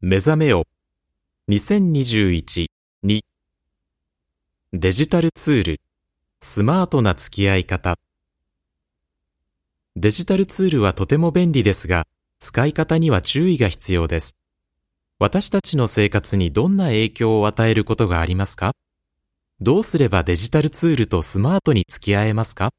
目覚めよ。2021-2デジタルツール、スマートな付き合い方。デジタルツールはとても便利ですが、使い方には注意が必要です。私たちの生活にどんな影響を与えることがありますか？どうすればデジタルツールとスマートに付き合えますか？